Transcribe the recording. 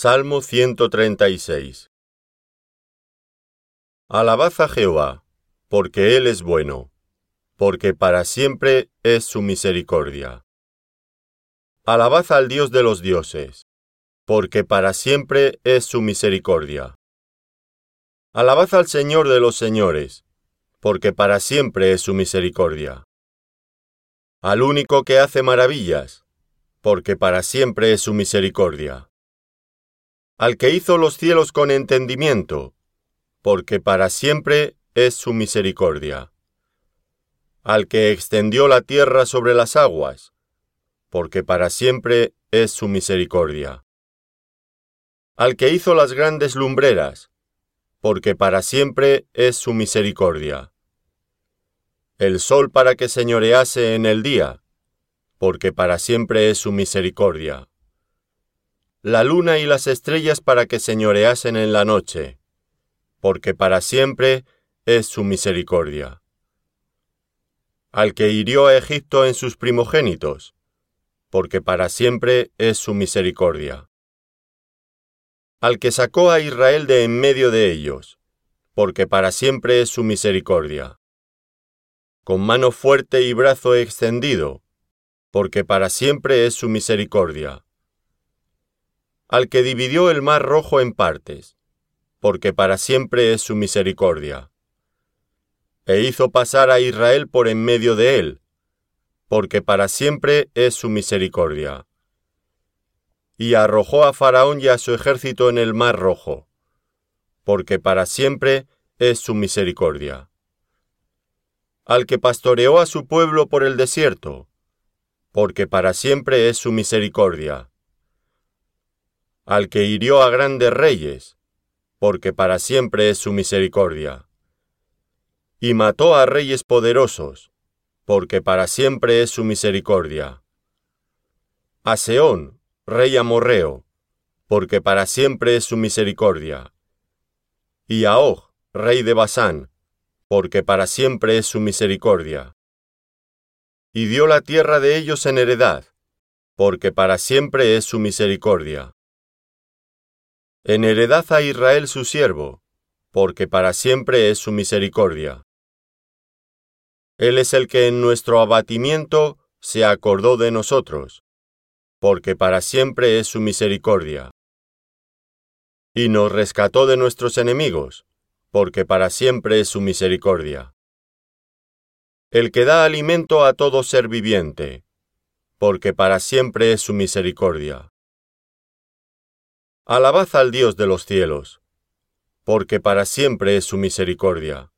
Salmo 136 Alabad a Jehová, porque Él es bueno, porque para siempre es su misericordia. Alabad al Dios de los dioses, porque para siempre es su misericordia. Alabad al Señor de los señores, porque para siempre es su misericordia. Al único que hace maravillas, porque para siempre es su misericordia. Al que hizo los cielos con entendimiento, porque para siempre es su misericordia. Al que extendió la tierra sobre las aguas, porque para siempre es su misericordia. Al que hizo las grandes lumbreras, porque para siempre es su misericordia. El sol para que señorease en el día, porque para siempre es su misericordia. La luna y las estrellas para que señoreasen en la noche, porque para siempre es su misericordia. Al que hirió a Egipto en sus primogénitos, porque para siempre es su misericordia. Al que sacó a Israel de en medio de ellos, porque para siempre es su misericordia. Con mano fuerte y brazo extendido, porque para siempre es su misericordia. Al que dividió el mar rojo en partes, porque para siempre es su misericordia. E hizo pasar a Israel por en medio de él, porque para siempre es su misericordia. Y arrojó a Faraón y a su ejército en el mar rojo, porque para siempre es su misericordia. Al que pastoreó a su pueblo por el desierto, porque para siempre es su misericordia. Al que hirió a grandes reyes, porque para siempre es su misericordia. Y mató a reyes poderosos, porque para siempre es su misericordia. A Seón, rey amorreo, porque para siempre es su misericordia. Y a Og, rey de Basán, porque para siempre es su misericordia y dio la tierra de ellos en heredad, porque para siempre es su misericordia. En heredad a Israel su siervo, porque para siempre es su misericordia. Él es el que en nuestro abatimiento se acordó de nosotros, porque para siempre es su misericordia. Y nos rescató de nuestros enemigos, porque para siempre es su misericordia el que da alimento a todo ser viviente, porque para siempre es su misericordia. Alabad al Dios de los cielos, porque para siempre es su misericordia.